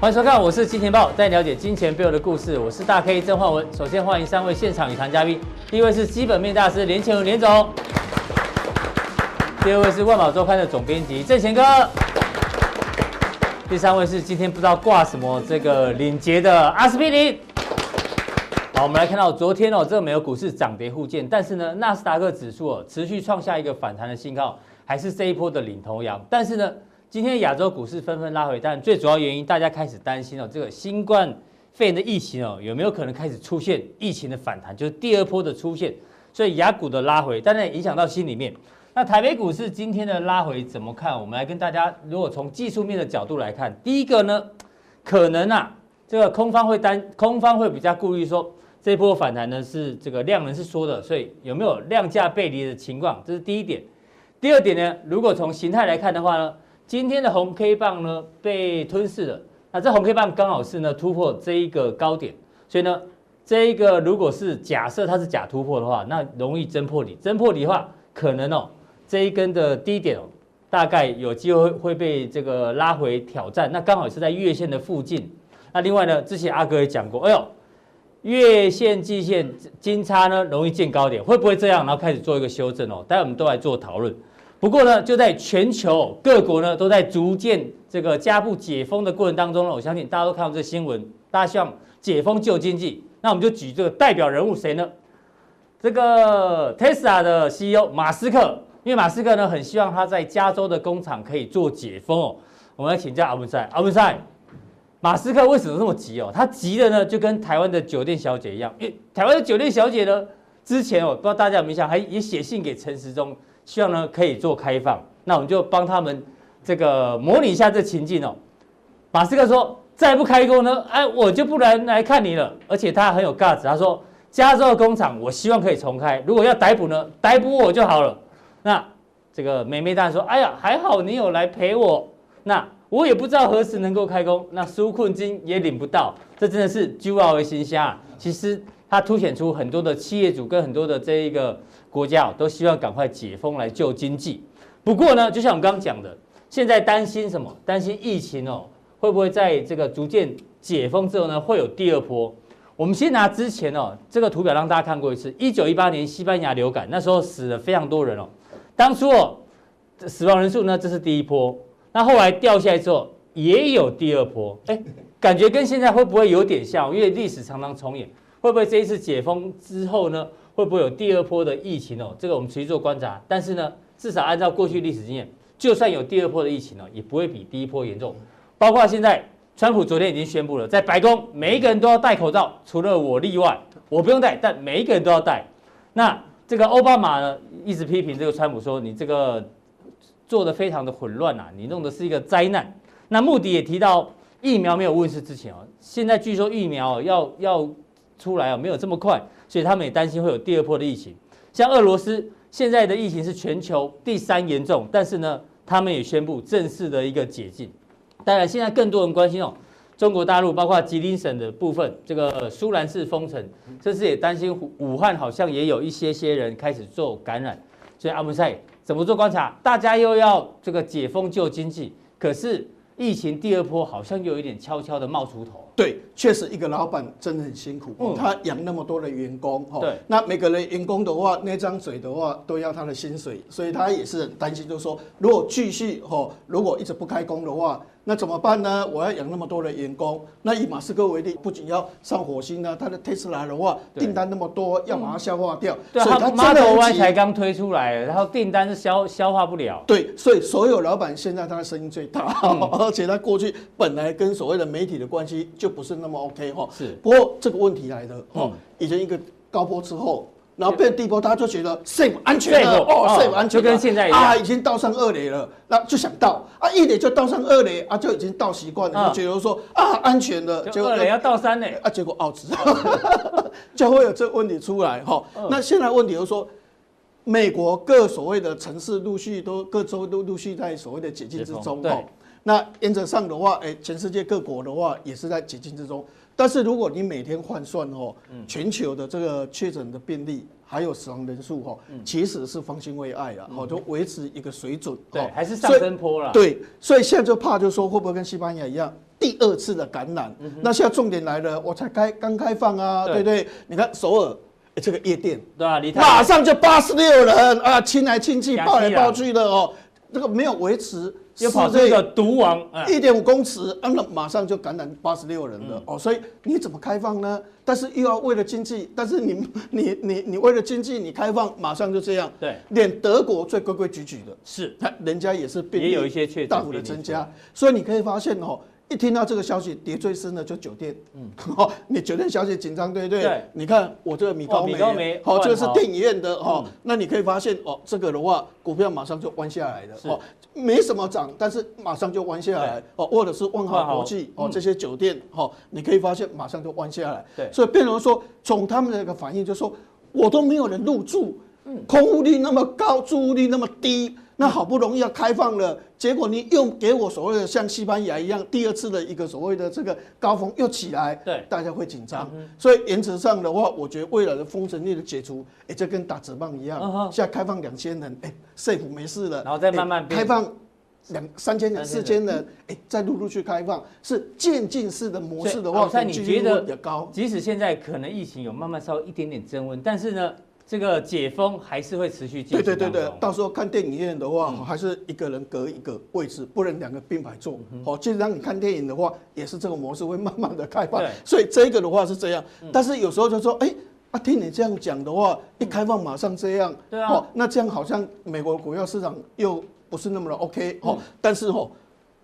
欢迎收看，我是金钱豹，带你了解金钱背后的故事。我是大 K 曾焕文。首先欢迎三位现场与谈嘉宾，第一位是基本面大师连前文连总，第二位是万宝周刊的总编辑郑贤哥，第三位是今天不知道挂什么这个领结的阿司匹林。好，我们来看到昨天哦，这个美国股市涨跌互见，但是呢，纳斯达克指数哦持续创下一个反弹的信号，还是这一波的领头羊，但是呢。今天亚洲股市纷纷拉回，但最主要原因，大家开始担心哦，这个新冠肺炎的疫情哦，有没有可能开始出现疫情的反弹，就是第二波的出现，所以亚股的拉回，当然影响到心里面。那台北股市今天的拉回怎么看？我们来跟大家，如果从技术面的角度来看，第一个呢，可能啊，这个空方会担，空方会比较顾虑说，这波反弹呢是这个量能是缩的，所以有没有量价背离的情况？这是第一点。第二点呢，如果从形态来看的话呢？今天的红 K 棒呢被吞噬了，那这红 K 棒刚好是呢突破这一个高点，所以呢这一个如果是假设它是假突破的话，那容易真破底，真破底的话可能哦这一根的低点哦大概有机会会被这个拉回挑战，那刚好是在月线的附近。那另外呢之前阿哥也讲过，哎呦月线季线金叉呢容易见高点，会不会这样？然后开始做一个修正哦，待会我们都来做讨论。不过呢，就在全球各国呢都在逐渐这个加步解封的过程当中呢，我相信大家都看到这新闻，大家希望解封救经济。那我们就举这个代表人物谁呢？这个 Tesla 的 CEO 马斯克，因为马斯克呢很希望他在加州的工厂可以做解封哦。我们来请教阿文赛，阿文赛，马斯克为什么这么急哦？他急的呢就跟台湾的酒店小姐一样，因为台湾的酒店小姐呢之前哦，不知道大家有没有印象，还也写信给陈时中。希望呢可以做开放，那我们就帮他们这个模拟一下这情境哦。马斯克说：“再不开工呢，哎，我就不能来看你了。”而且他很有 guts，他说：“加州的工厂，我希望可以重开。如果要逮捕呢，逮捕我就好了。”那这个美眉大说：“哎呀，还好你有来陪我。那我也不知道何时能够开工，那纾困金也领不到，这真的是揪到我心虾。其实它凸显出很多的企业主跟很多的这一个。国家哦都希望赶快解封来救经济，不过呢，就像我刚刚讲的，现在担心什么？担心疫情哦，会不会在这个逐渐解封之后呢，会有第二波？我们先拿之前哦这个图表让大家看过一次，一九一八年西班牙流感那时候死了非常多人哦，当初哦死亡人数呢这是第一波，那后来掉下来之后也有第二波，哎，感觉跟现在会不会有点像？因为历史常常重演，会不会这一次解封之后呢？会不会有第二波的疫情哦？这个我们持续做观察。但是呢，至少按照过去历史经验，就算有第二波的疫情哦，也不会比第一波严重。包括现在，川普昨天已经宣布了，在白宫每一个人都要戴口罩，除了我例外，我不用戴，但每一个人都要戴。那这个奥巴马呢，一直批评这个川普说，你这个做的非常的混乱呐，你弄的是一个灾难。那穆迪也提到，疫苗没有问世之前哦，现在据说疫苗要要出来哦，没有这么快。所以他们也担心会有第二波的疫情，像俄罗斯现在的疫情是全球第三严重，但是呢，他们也宣布正式的一个解禁。当然，现在更多人关心哦，中国大陆包括吉林省的部分，这个苏兰市封城，这次也担心武汉好像也有一些些人开始做感染。所以阿姆塞怎么做观察？大家又要这个解封救经济，可是疫情第二波好像又有一点悄悄的冒出头。对，确实一个老板真的很辛苦，嗯、他养那么多的员工，哈，对，那每个人员工的话，那张嘴的话都要他的薪水，所以他也是很担心，就是说，如果继续，哈，如果一直不开工的话。那怎么办呢？我要养那么多的员工。那以马斯克为例，不仅要上火星呢，他的特斯拉的话，订单那么多，要把它消化掉。对，所以他 Model Y 才刚推出来，然后订单是消消化不了。对，所以所有老板现在他的声音最大，而且他过去本来跟所谓的媒体的关系就不是那么 OK 哈。是。不过这个问题来了哈，以前一个高坡之后。然后变低波，大家就觉得 safe 安全了哦，safe 安全，就跟现在一样啊，已经倒上二垒了，那就想到啊，一垒就倒上二垒啊，就已经倒习惯了，就觉得说啊，安全了，结果二垒要倒三垒啊，结果 out，就会有这个问题出来哈。那现在问题就是说，美国各所谓的城市陆续都各州都陆续在所谓的解禁之中哈。那原则上的话，哎，全世界各国的话也是在解禁之中。但是如果你每天换算哦，全球的这个确诊的病例还有死亡人数哈，其实是方兴未艾了，好，就维持一个水准，对，还是上升坡了。对，所以现在就怕就是说会不会跟西班牙一样，第二次的感染。嗯、那现在重点来了，我才开刚开放啊，对不对，你看首尔、欸、这个夜店，对啊，马上就八十六人啊，亲来亲去，抱来抱去的哦，这个没有维持。又跑这个毒王，一点五公尺，那马上就感染八十六人了。哦，所以你怎么开放呢？但是又要为了经济，但是你 你你你为了经济，你开放马上就这样，对，连德国最规规矩矩的，是，人家也是也有一些确大幅的增加，所以你可以发现哦。一听到这个消息，跌最深的就酒店。嗯，好，你酒店消息紧张，对不对？对。你看我这个米高梅，米高梅，好，这个是电影院的哈。那你可以发现哦，这个的话，股票马上就弯下来了。哦，没什么涨，但是马上就弯下来。哦，或者是万豪国际哦，这些酒店，哈，你可以发现马上就弯下来。对。所以变成说，从他们的一个反应，就是说我都没有人入住，空屋率那么高，住屋率那么低。那好不容易要开放了，结果你又给我所谓的像西班牙一样，第二次的一个所谓的这个高峰又起来，对，大家会紧张。所以原则上的话，我觉得未来的封城令的解除，哎，就跟打折棒一样，现在开放两千人，哎，safe 没事了，然后再慢慢开放两三千人、四千人，哎，再陆陆续开放，是渐进式的模式的话，那你觉得也高？即使现在可能疫情有慢慢稍微一点点增温，但是呢？这个解封还是会持续进行。对对对对，到时候看电影院的话，还是一个人隔一个位置，不能两个并排坐。好，其实让你看电影的话，也是这个模式会慢慢的开放。所以这个的话是这样，但是有时候就说，哎，啊，听你这样讲的话，一开放马上这样。对啊。那这样好像美国股票市场又不是那么的 OK。哦，但是哦，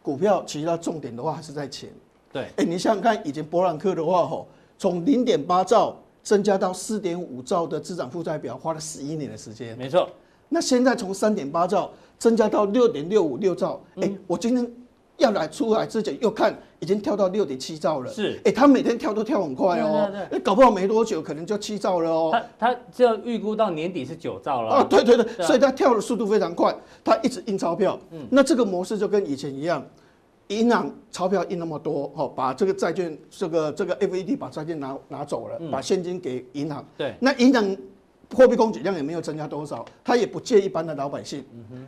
股票其实它重点的话还是在钱。对。哎，你想想看，以前伯朗克的话，吼，从零点八兆。增加到四点五兆的资产负债表，花了十一年的时间。没错，那现在从三点八兆增加到六点六五六兆，哎，我今天要来出来之前又看，已经跳到六点七兆了。是，哎，他每天跳都跳很快哦，哎，搞不好没多久可能就七兆了哦。他他这样预估到年底是九兆了。啊，对对对，所以他跳的速度非常快，他一直印钞票。嗯，那这个模式就跟以前一样。银行钞票印那么多，哈，把这个债券，这个这个 FED 把债券拿拿走了，把现金给银行。对，那银行货币供给量也没有增加多少，他也不借一般的老百姓。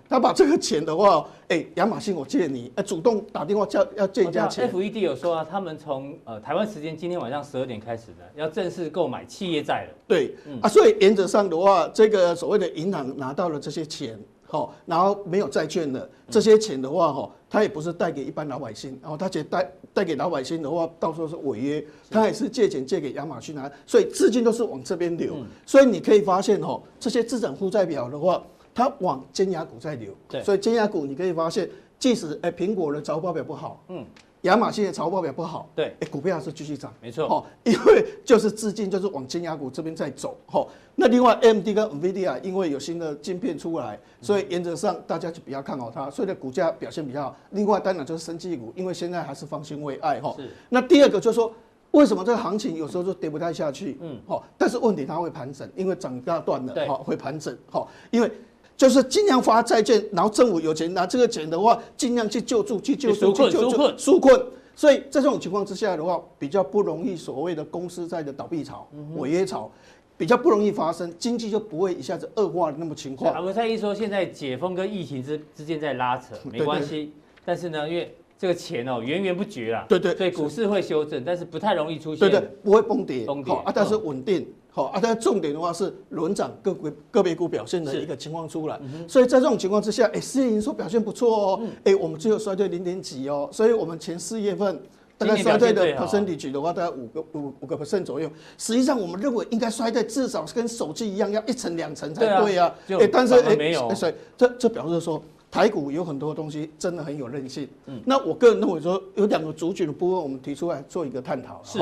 他把这个钱的话，哎，亚马逊我借你，哎，主动打电话叫要借一家钱。FED 有说啊，他们从呃台湾时间今天晚上十二点开始的，要正式购买企业债了。对，啊，所以原则上的话，这个所谓的银行拿到了这些钱。好，然后没有债券的这些钱的话，哈，他也不是贷给一般老百姓，然后他借贷贷给老百姓的话，到时候是违约，他也是借钱借给亚马逊啊，所以资金都是往这边流，所以你可以发现，哈，这些资产负债表的话，它往尖牙股在流，对，所以尖牙股你可以发现，即使哎苹果的财报表不好，嗯。亚马逊的财报表不好，对，哎，股票还是继续涨，没错，哦，因为就是资金就是往尖牙股这边在走，哈。那另外，AMD 跟 NVIDIA 因为有新的晶片出来，所以原则上大家就比较看好它，所以的股价表现比较好。另外，当然就是生技股，因为现在还是方兴未艾，哈。是。那第二个就是说，为什么这个行情有时候就跌不太下去？嗯，好，但是问题它会盘整，因为涨大段了，哈，会盘整，好，因为。就是尽量发债券，然后政府有钱拿这个钱的话，尽量去救助、去救助、去救助、纾困。所以在这种情况之下的话，比较不容易所谓的公司债的倒闭潮、违约潮，比较不容易发生，经济就不会一下子恶化的那么情况。阿文赛义说，现在解封跟疫情之之间在拉扯，没关系。但是呢，因为这个钱哦源源不绝啊，对对，所以股市会修正，但是不太容易出现，对对，不会崩跌，崩跌啊，但是稳定。好啊，但重点的话是轮涨个股个别股表现的一个情况出来，所以在这种情况之下，哎，四月营收表现不错哦，哎，我们只有衰退零点几哦，所以我们前四月份大概衰退的 percentage 的话，大概五个五五个 percent 左右。实际上我们认为应该衰退至少跟手机一样，要一层两层才对啊。哎，但是哎，没有，所以这这表示说台股有很多东西真的很有韧性。嗯，那我个人认为说有两个主群的部分，我们提出来做一个探讨。是。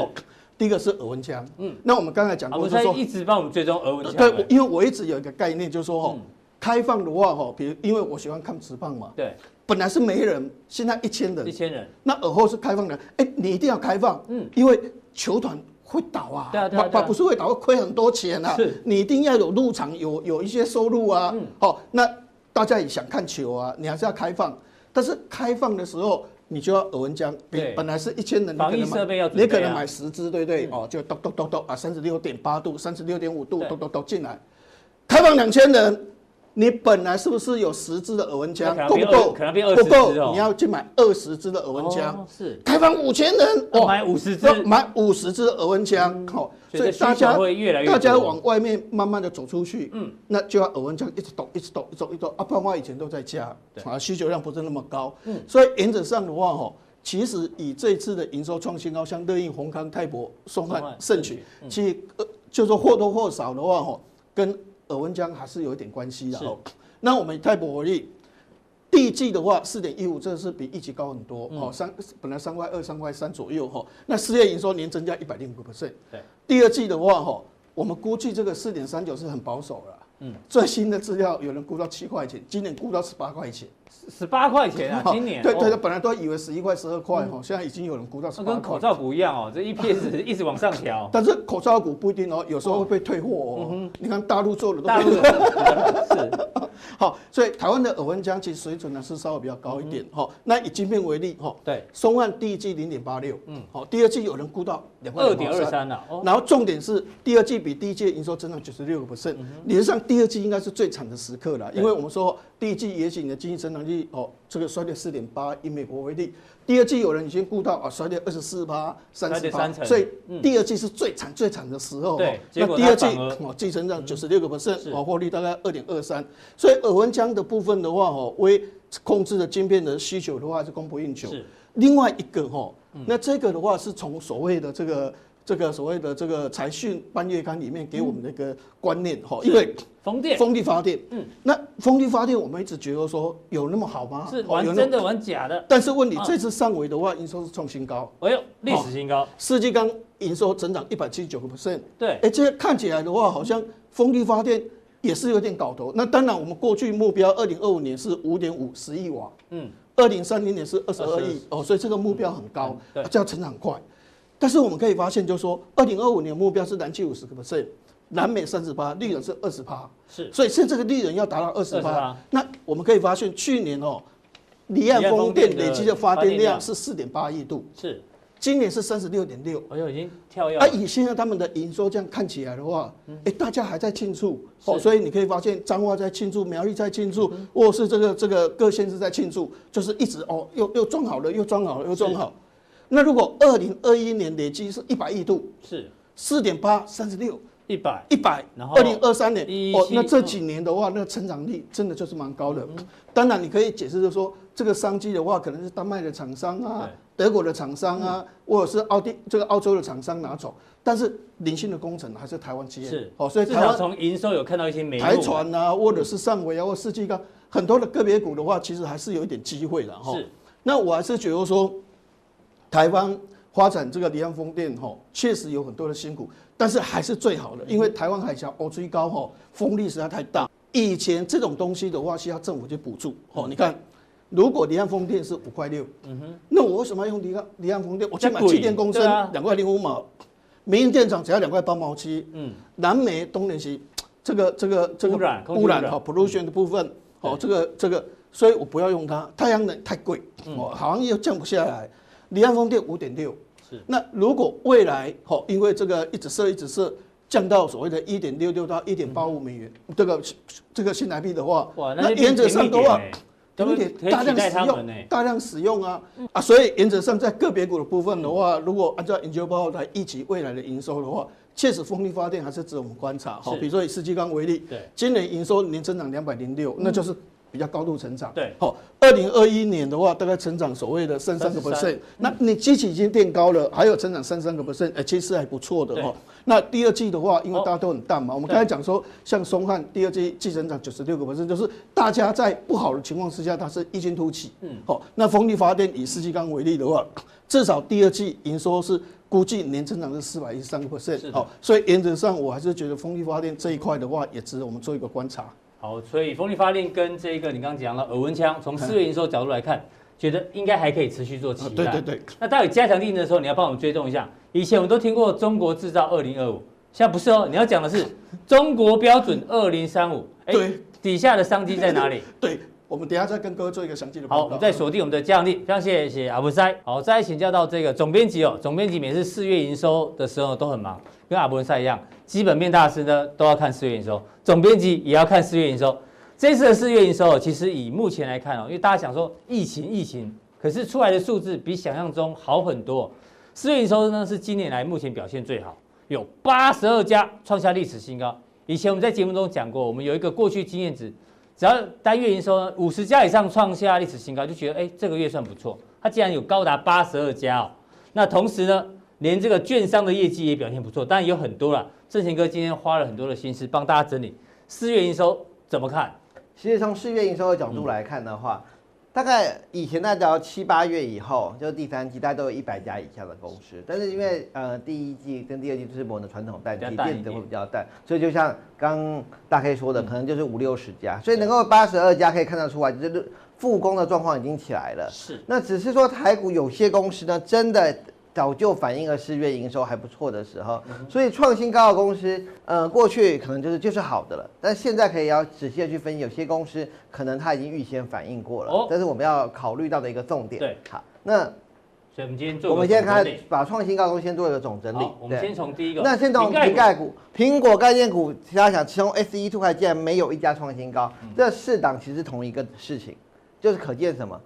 第一个是耳温枪，嗯，那我们刚才讲过，就是说一直帮我们追踪耳温枪。对，因为我一直有一个概念，就是说哈，开放的话哈，比如因为我喜欢看直棒嘛，对，本来是没人，现在一千人，一千人，那耳后是开放的，哎，你一定要开放，嗯，因为球团会倒啊，对啊，对啊，不是会倒，会亏很多钱啊，是，你一定要有入场，有有一些收入啊，嗯，好，那大家也想看球啊，你还是要开放，但是开放的时候。你就要耳温枪，对，本来是一千人，防疫设备要，你可能买十支，对不对？哦，就咚咚咚咚啊，三十六点八度，三十六点五度，咚咚咚进来，开放两千人，你本来是不是有十支的耳温枪，够不够？可能变二十支哦。不够，你要去买二十支的耳温枪。是。开放五千人，哦，买五十支，买五十支耳温枪，好，所以大家会越来越大家往外面慢慢的走出去，嗯，那就要耳温枪一直抖，一直抖，一直抖，一直抖。啊，不然话以前都在家，啊，需求量不是那么高，嗯，所以原则上的话，哈，其实以这次的营收创新高，像乐应、宏康、泰博、松汉、盛群，其实呃，就是或多或少的话，哈，跟耳温江还是有一点关系的哦。那我们泰博为例，第一季的话四点一五，这个是比一级高很多哦。三本来三块二、三块三左右哈。那四月营收年增加一百零五个 percent。对。第二季的话哈，我们估计这个四点三九是很保守了。嗯。最新的资料有人估到七块钱，今年估到十八块钱。十八块钱啊，今年对对对，本来都以为十一块、十二块哈，现在已经有人估到十八块。跟口罩股一样哦，这 EPS 一直往上调。但是口罩股不一定哦，有时候会被退货哦。你看大陆做的都大陆是。好，所以台湾的耳温枪其实水准呢是稍微比较高一点哈。那以晶片为例哈，对，松汉第一季零点八六，嗯，好，第二季有人估到两块二点二三了。然后重点是第二季比第一季营收增长九十六个 percent，理论上第二季应该是最惨的时刻了，因为我们说第一季也许你的经济增长率哦，这个衰退四点八，以美国为例，第二季有人已经估到啊衰退二十四趴、三十趴，所以第二季是最惨最惨的时候。对，那第二季哦，季增长九十六个 percent，哦，获利大概二点二三，所以耳温枪的部分的话，哦，为控制的晶片的需求的话是供不应求。是，另外一个哈，那这个的话是从所谓的这个。这个所谓的这个财讯半月刊里面给我们的一个观念哈，因为风电、风力发电，嗯，那风力发电我们一直觉得说有那么好吗？是玩真的玩假的？但是问你这次上纬的话，营收是创新高，哎呦，历史新高，世纪刚营收增长一百七十九个 percent，对，哎，这看起来的话，好像风力发电也是有点搞头。那当然，我们过去目标二零二五年是五点五十亿瓦，嗯，二零三零年是二十二亿哦，所以这个目标很高，对，这样成长快。但是我们可以发现，就是说，二零二五年目标是燃气五十个 percent，南美三十八，利润是二十趴，是，所以现在这个利润要达到二十趴。那我们可以发现，去年哦，离岸风电累积的发电量是四点八亿度，是，今年是三十六点六，哎呦，已经跳跃。而以现在他们的营收这样看起来的话，哎，大家还在庆祝。哦，所以你可以发现，彰化在庆祝，苗栗在庆祝，或是这个这个各县市在庆祝，就是一直哦，又又装好了，又装好了，又装好。那如果二零二一年累计是一百亿度，是四点八三十六一百一百，然后二零二三年哦，那这几年的话，那个成长率真的就是蛮高的。当然，你可以解释就是说，这个商机的话，可能是丹麦的厂商啊，德国的厂商啊，或者是奥地这个澳洲的厂商拿走，但是零星的工程还是台湾企业。是哦，所以台湾从营收有看到一些美台船啊，或者是上纬啊，或世纪钢很多的个别股的话，其实还是有一点机会的哈。是，那我还是觉得说。台湾发展这个离岸风电吼，确实有很多的辛苦，但是还是最好的，因为台湾海峡哦最高吼，风力实在太大。以前这种东西的话，需要政府去补助哦。你看，如果离岸风电是五块六，嗯哼，那我为什么要用离岸离岸风电？我去买气电公升两块零五毛，民营电厂只要两块八毛七，嗯，南美东联西这个这个这个污染污染哈 pollution 的部分，哦这个这个，所以我不要用它。太阳能太贵，哦好像又降不下来。离岸风电五点六，是。那如果未来哦，因为这个一直设一直设，降到所谓的一点六六到一点八五美元，这个这个新台币的话，那原则上的话，有点大量使用，大量使用啊啊，所以原则上在个别股的部分的话，如果按照研究报告来预期未来的营收的话，确实风力发电还是值得我们观察。好，比如说以世纪钢为例，对，今年营收年增长两百零六，那就是。比较高度成长，对，好，二零二一年的话，大概成长所谓的三三个 percent，那你基期已经垫高了，还有成长三三个 percent，哎，其实还不错的哈。那第二季的话，因为大家都很淡嘛，我们刚才讲说，像松汉第二季季成长九十六个 percent，就是大家在不好的情况之下，它是异军突起，嗯，好，那风力发电以世纪钢为例的话，至少第二季营收是估计年增长是四百一十三个 percent，好，所以原则上我还是觉得风力发电这一块的话，也值得我们做一个观察。好，所以风力发电跟这个你刚刚讲了耳温枪，从四月营收角度来看，觉得应该还可以持续做期待。对对对。那到底加强定的时候，你要帮我们追踪一下。以前我们都听过中国制造二零二五，现在不是哦，你要讲的是中国标准二零三五。哎。底下的商机在哪里？对，我们等下再跟各位做一个详细的报告。好，我们再锁定我们的降力。非常谢谢阿布塞。好，再请教到这个总编辑哦，总编辑每次四月营收的时候都很忙，跟阿布塞一样，基本面大师呢都要看四月营收，总编辑也要看四月营收。这次的四月营收，其实以目前来看哦，因为大家想说疫情疫情，可是出来的数字比想象中好很多。四月营收呢是今年来目前表现最好，有八十二家创下历史新高。以前我们在节目中讲过，我们有一个过去经验值，只要单月营收呢五十家以上创下历史新高，就觉得哎这个月算不错。它竟然有高达八十二家哦，那同时呢，连这个券商的业绩也表现不错，当然有很多了。正贤哥今天花了很多的心思帮大家整理四月营收怎么看？其实从四月营收的角度来看的话，大概以前大家七八月以后，就是第三季，大家都有一百家以下的公司。但是因为呃第一季跟第二季都是我们的传统淡季，电子会比较淡，所以就像刚大 K 说的，可能就是五六十家，所以能够八十二家可以看得出来，就是复工的状况已经起来了。是，那只是说台股有些公司呢，真的。早就反映了四月营收还不错的时候，所以创新高的公司，呃，过去可能就是就是好的了，但现在可以要仔细的去分析，有些公司可能它已经预先反映过了，哦，这是我们要考虑到的一个重点。对，好，那所以我们今天做，我们现在开始把创新高公司先做一个总整理。我们先从第一个，那先从苹概股，苹果概念股，大家想从 SE Two 开，竟然没有一家创新高，嗯，这四档其实是同一个事情，就是可见什么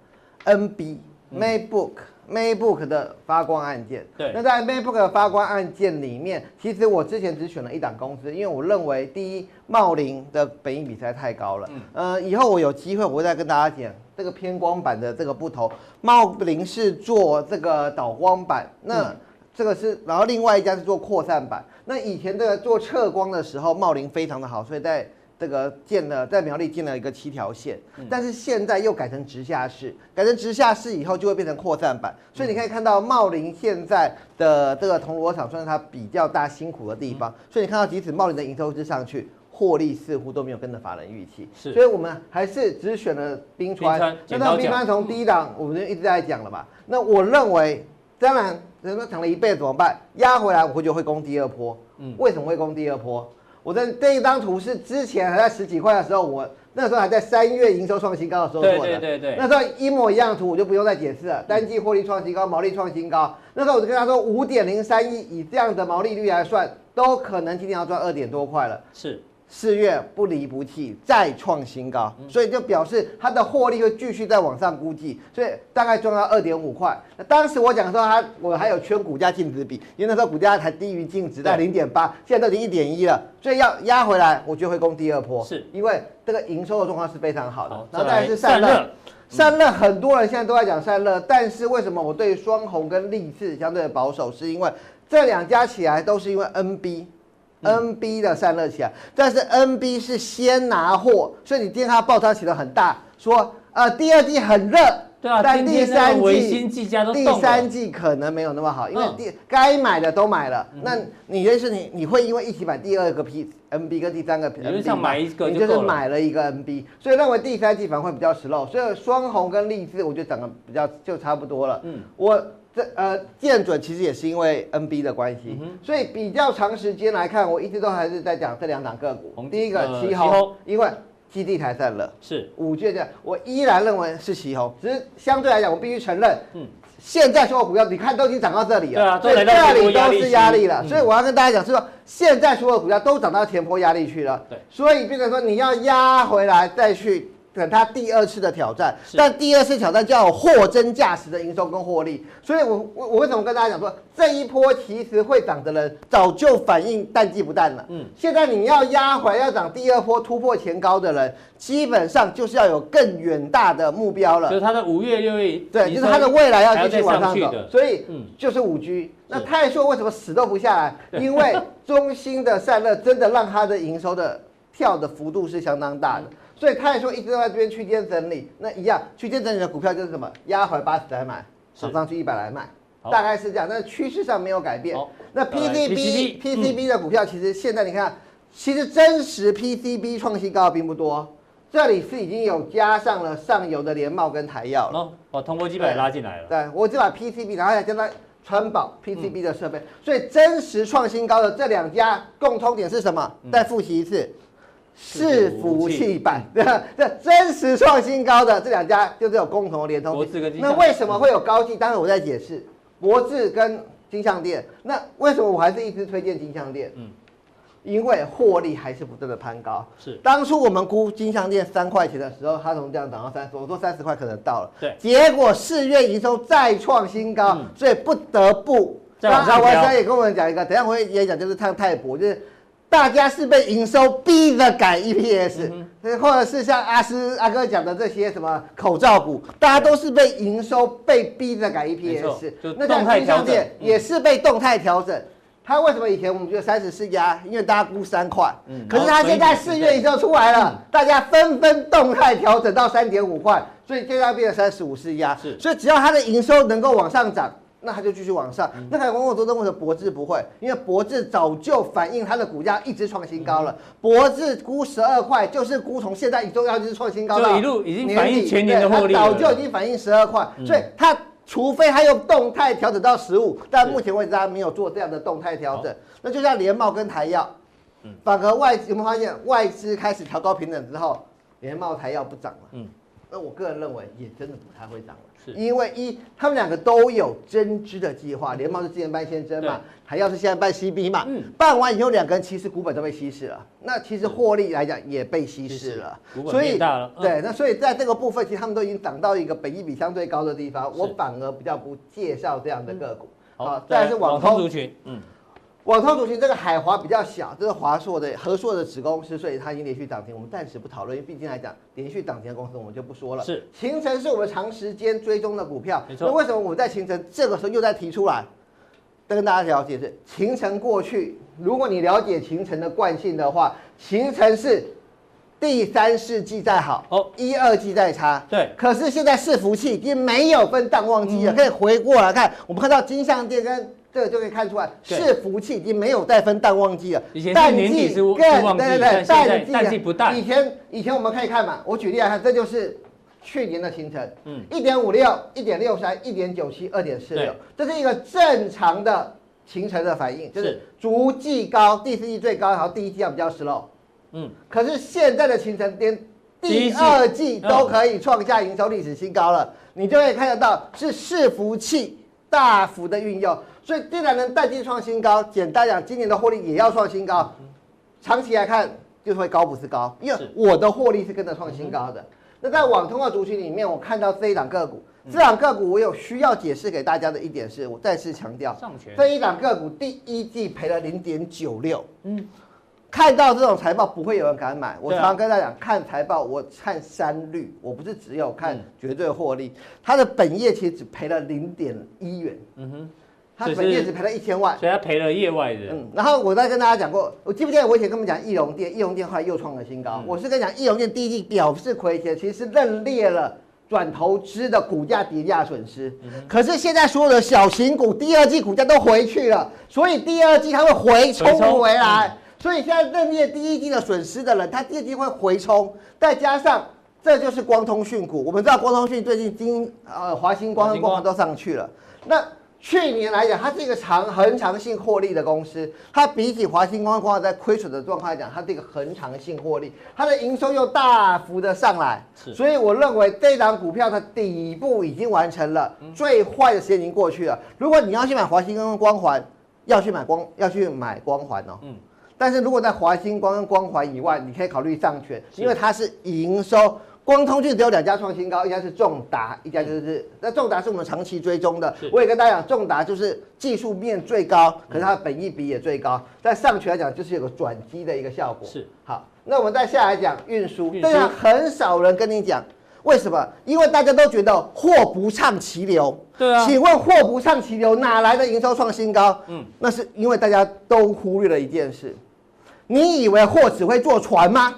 ？NB MacBook。MacBook 的发光按键，对，那在 MacBook 的发光按键里面，其实我之前只选了一档公司，因为我认为第一，茂林的本益比实在太高了，嗯，呃，以后我有机会我会再跟大家讲这个偏光板的这个不同。茂林是做这个导光板，那这个是，然后另外一家是做扩散板。那以前这个做测光的时候，茂林非常的好，所以在。这个建了在苗栗建了一个七条线，但是现在又改成直下市，改成直下市以后就会变成扩散版，所以你可以看到茂林现在的这个铜锣厂算是它比较大辛苦的地方，所以你看到即使茂林的营收是上去，获利似乎都没有跟着法人预期，是，所以我们还是只选了冰川，那那冰川从第一档我们就一直在讲了嘛，那我认为当然人们讲了一辈子怎么办？压回来我会觉得会攻第二波，嗯，为什么会攻第二波？我的这一张图是之前还在十几块的时候，我那时候还在三月营收创新高的时候做的。对对对对。那时候一模一样的图，我就不用再解释了。单季获利创新高，毛利创新高。那时候我就跟他说，五点零三亿以这样的毛利率来算，都可能今天要赚二点多块了。是。四月不离不弃，再创新高，所以就表示它的获利会继续再往上估计，所以大概赚到二点五块。那当时我讲说它，我还有圈股价净值比，因为那时候股价还低于净值在零点八，现在都已经一点一了，所以要压回来，我觉得会攻第二波，是因为这个营收的状况是非常好的。然后再来是散热，散热很多人现在都在讲散热，但是为什么我对双红跟力智相对的保守？是因为这两家起来都是因为 NB。N B 的散热起来，但是 N B 是先拿货，所以你今天它爆仓起的很大，说呃第二季很热，对啊，但第三季第三季可能没有那么好，因为第该买的都买了，那你就是你你会因为一起买第二个 P N B 跟第三个 N B 嘛，你就是买了一个 N B，所以认为第三季反而会比较 slow，所以双红跟力智我觉得涨得比较就差不多了，嗯，我。这呃，见准其实也是因为 NB 的关系，嗯，所以比较长时间来看，我一直都还是在讲这两档个股。第一个奇鋐，呃，因为基地台散了是五 G 这样，我依然认为是奇鋐。只是相对来讲，我必须承认，嗯，现在所有股票你看都已经涨到这里了，对啊，所以这里都是压力了。所以我要跟大家讲是说，现在所有股票都涨到前坡压力去了，对，所以变成说你要压回来再去。等他第二次的挑战，但第二次挑战就要有货真价实的营收跟获利，所以我我我为什么跟大家讲说，这一波其实会涨的人早就反应淡季不淡了。嗯，现在你要压回要涨第二波突破前高的人，基本上就是要有更远大的目标了。就是他的五月六月，对，就是他的未来要继续往上走。所以，嗯，就是五 G。那泰硕为什么死都不下来？因为中兴的散热真的让他的营收的跳的幅度是相当大的。所以他也说一直在这边区间整理，那一样区间整理的股票就是什么？压回八十来买，涨上去一百来卖，大概是这样。但是趋势上没有改变。那 PCB PCB 的股票其实现在你看，其实真实 PCB 创新高的并不多。这里是已经有加上了上游的联茂跟台药了。哦，把铜箔基板拉进来了。对，我就把 PCB 然后再加上川宝 PCB 的设备。所以真实创新高的这两家共通点是什么？再复习一次。伺服器板，对？这真实创新高的这两家就是有共同的连通。那为什么会有高技？当然我在解释，博智跟金像店。那为什么我还是一直推荐金像店？嗯，因为获利还是不断的攀高。是，当初我们估金像电三块钱的时候，它从这样涨到三十，我说三十块可能到了。对，结果四月营收再创新高，嗯、所以不得不。再往上。刚才也跟我们讲一个，等下我也讲，就是看泰博，就是。大家是被营收逼着改 EPS，嗯、或者是像阿斯阿哥讲的这些什么口罩股，大家都是被营收被逼着改 EPS。那动态调整也是被动态调整。它为什么以前我们觉得三十四压？因为大家估三块，嗯、可是它现在四月营收出来了，大家纷纷动态调整到三点五块，所以现在变成三十五四压。是，所以只要它的营收能够往上涨。那它就继续往上。嗯、那还问我说，为什么博智不会？因为博智早就反映它的股价一直创新高了。博智估十二块，就是估从现在一周要就是创新高到年底，就一路已经反映全年的获利了。早就已经反映十二块，嗯、所以它除非它用动态调整到十五，但目前为止它没有做这样的动态调整。那就像联茂跟台药，嗯、反而外资有没有发现外资开始调高平等之后，联茂台药不涨了？嗯，那我个人认为也真的不太会涨了。是。因为一，他们两个都有增资的计划，联茂是之前办先增嘛，还要是现在办 CB 嘛，嗯，办完以后两个人其实股本都被稀释了，那其实获利来讲也被稀释了，所以对，那所以在这个部分，其实他们都已经涨到一个本益比相对高的地方，我反而比较不介绍这样的个股。好，再来是网通族群，嗯。网通族群这个海华比较小，这是华硕的和硕的子公司，所以它已经连续涨停。我们暂时不讨论，因为毕竟来讲，连续涨停的公司我们就不说了。是，勤诚是我们长时间追踪的股票。没错。那为什么我们在勤诚这个时候又再提出来，跟大家了解是勤诚过去，如果你了解勤诚的惯性的话，勤诚是第三四季再好，哦，一二季再差。对。可是现在伺服器已经没有分淡旺季了，嗯、可以回过来看，我们看到金像电跟。这个就可以看出来，是福气已经没有再分淡旺季了。以前淡季跟对对对，淡季不淡。以前以前我们可以看嘛，我举例来看，这就是去年的行程，嗯，一点五六、一点六三、一点九七、二点四六，这是一个正常的行程的反应，就是。逐季高，第四季最高，然后第一季要比较 slow。嗯，可是现在的行程连第二季都可以创下营收历史新高了，你就可以看得到是伺服器大幅的运用。所以，既然能带进创新高，简单讲，今年的获利也要创新高。长期来看，就是会高不是高，因为我的获利是跟着创新高的。那在网通的族群里面，我看到这一档个股，这档个股我有需要解释给大家的一点是，我再次强调，这一档个股第一季赔了零点九六。嗯，看到这种财报，不会有人敢买。我常常跟大家讲，看财报，我看三率，我不是只有看绝对获利。它的本业其实只赔了零点一元。嗯哼。它本业只赔了一千万，所以它赔了业外的。嗯，然后我再跟大家讲过，我记不记得我以前跟你们讲义隆电，义隆电后来又创了新高。嗯、我是跟你讲，义隆电第一季表示亏钱，其实是认列了转投资的股价跌价损失。嗯、可是现在所有的小型股第二季股价都回去了，所以第二季它会回冲回来。嗯、所以现在认列第一季的损失的人，他第二季会回冲。再加上这就是光通讯股，我们知道光通讯最近金呃华星光跟光华都上去了，那。去年来讲，它是一个长恒长性获利的公司。它比起华星光光在亏损的状况来讲，它是一个恒长性获利，它的营收又大幅的上来。是所以我认为这档股票的底部已经完成了，最坏的时间已经过去了。如果你要去买华星跟光环，要去买光要去买光环哦。嗯。但是如果在华星光跟光环以外，你可以考虑上诠，因为它是营收。光通讯只有两家创新高，一家是重达，一家就是那重达是我们长期追踪的。我也跟大家讲，重达就是技术面最高，可是它的本益比也最高。在上诠来讲，就是有个转机的一个效果。是好，那我们再下来讲运输，对啊，很少人跟你讲为什么？因为大家都觉得货不畅其流。对啊，请问货不畅其流哪来的营收创新高？嗯，那是因为大家都忽略了一件事，你以为货只会坐船吗？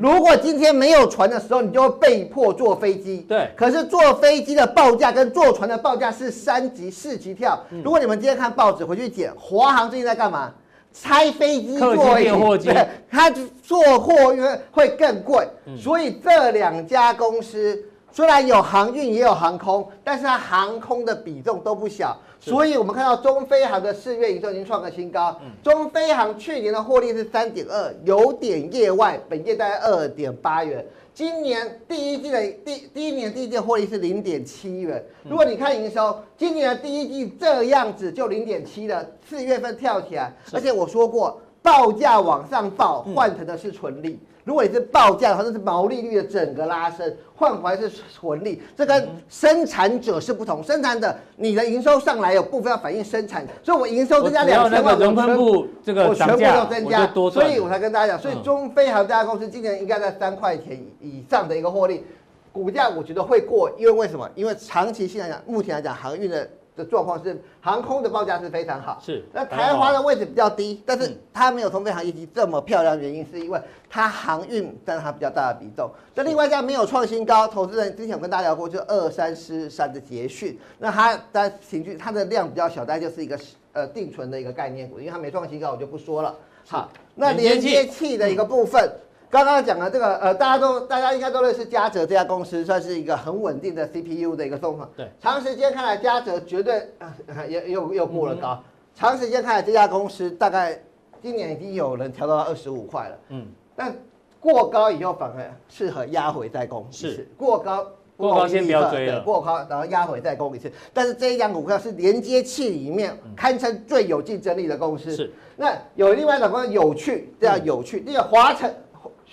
如果今天没有船的时候，你就会被迫坐飞机。对。可是坐飞机的报价跟坐船的报价是三级、四级跳。如果你们今天看报纸回去捡，华航最近在干嘛？拆飞机做货机。对，它做货运会更贵，所以这两家公司。虽然有航运也有航空，但是它航空的比重都不小，所以我们看到中飞航的四月营收已经创个新高。中飞航去年的获利是三点二，有点业外，本业大概二点八元。今年第一季的第第一年第一季的获利是零点七元。如果你看营收，今年的第一季这样子就零点七了，四月份跳起来，而且我说过。报价往上报换成的是纯利。如果你是报价的话，那是毛利率的整个拉升，换回来是纯利，这跟生产者是不同。生产者你的营收上来有部分要反映生产，所以我营收增加两千万，我全部这个我全部都增加，所以我才跟大家讲，所以中非航这家公司今年应该在三块钱以上的一个获利，股价我觉得会过，因为为什么？因为长期性来讲，目前来讲航运的。的状况是航空的报价是非常好，是那台华的位置比较低，但是它没有通飞航业绩这么漂亮，原因是因为它航运占它比较大的比重。那另外一家没有创新高，投资人之前有跟大家聊过，就是二三四三的捷讯，那它在平均它的量比较小，大概就是一个呃定存的一个概念股，因为它没创新高，我就不说了。好，那连接器的一个部分。刚刚讲的这个，呃，大家都大家应该都认识嘉泽这家公司，算是一个很稳定的 CPU 的一个状况。对，长时间看来，嘉泽绝对呃也又又过了高。嗯、长时间看来，这家公司大概今年已经有人调到二十五块了。嗯，但过高以后反而适合压回再攻。是，过高过高先不要追了，过高然后压回再攻一次。但是这一家股票是连接器里面堪称最有竞争力的公司。是，那有另外一种有趣，这叫有趣，那个华城。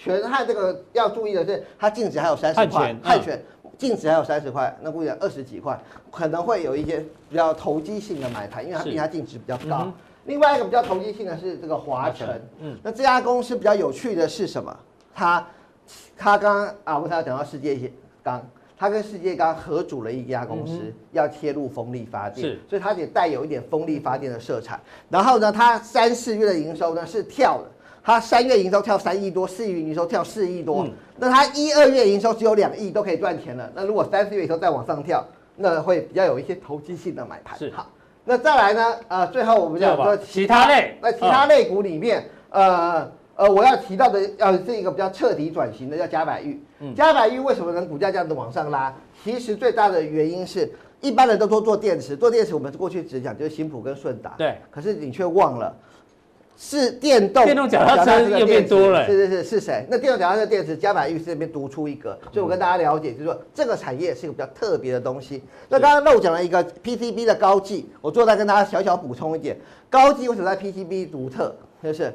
全汉这个要注意的是，它净值还有三十块，汉权净值还有三十块，那估计二十几块，可能会有一些比较投机性的买盘，因为它毕竟它净值比较高。嗯、另外一个比较投机性的是这个华晨，嗯，那这家公司比较有趣的是什么？它它刚刚啊，我们才讲到世界钢，它跟世界刚合组了一家公司，嗯、要切入风力发电，是，所以它也带有一点风力发电的色彩。然后呢，它三四月的营收呢是跳的。它三月营收跳三亿多，四月营收跳四亿多，嗯、那它一二月营收只有两亿都可以赚钱了。那如果三四月以后再往上跳，那会比较有一些投机性的买盘。是好，那再来呢？呃，最后我们讲说其他类，那其他类股里面，哦、呃呃，我要提到的，要是一个比较彻底转型的，叫嘉百玉。嗯，嘉百玉为什么能股价这样子往上拉？其实最大的原因是，一般人都说做电池，做电池我们过去只讲就是新普跟顺达。对，可是你却忘了。是电动，电动脚踏车又变多了。是是是，是谁？那电动脚踏车电池，加百玉是那边独出一格。所以我跟大家了解，就是说这个产业是一个比较特别的东西。那刚刚漏讲了一个 PCB 的高技，我最后再跟大家小小补充一点，高技为什么在 PCB 独特？就是，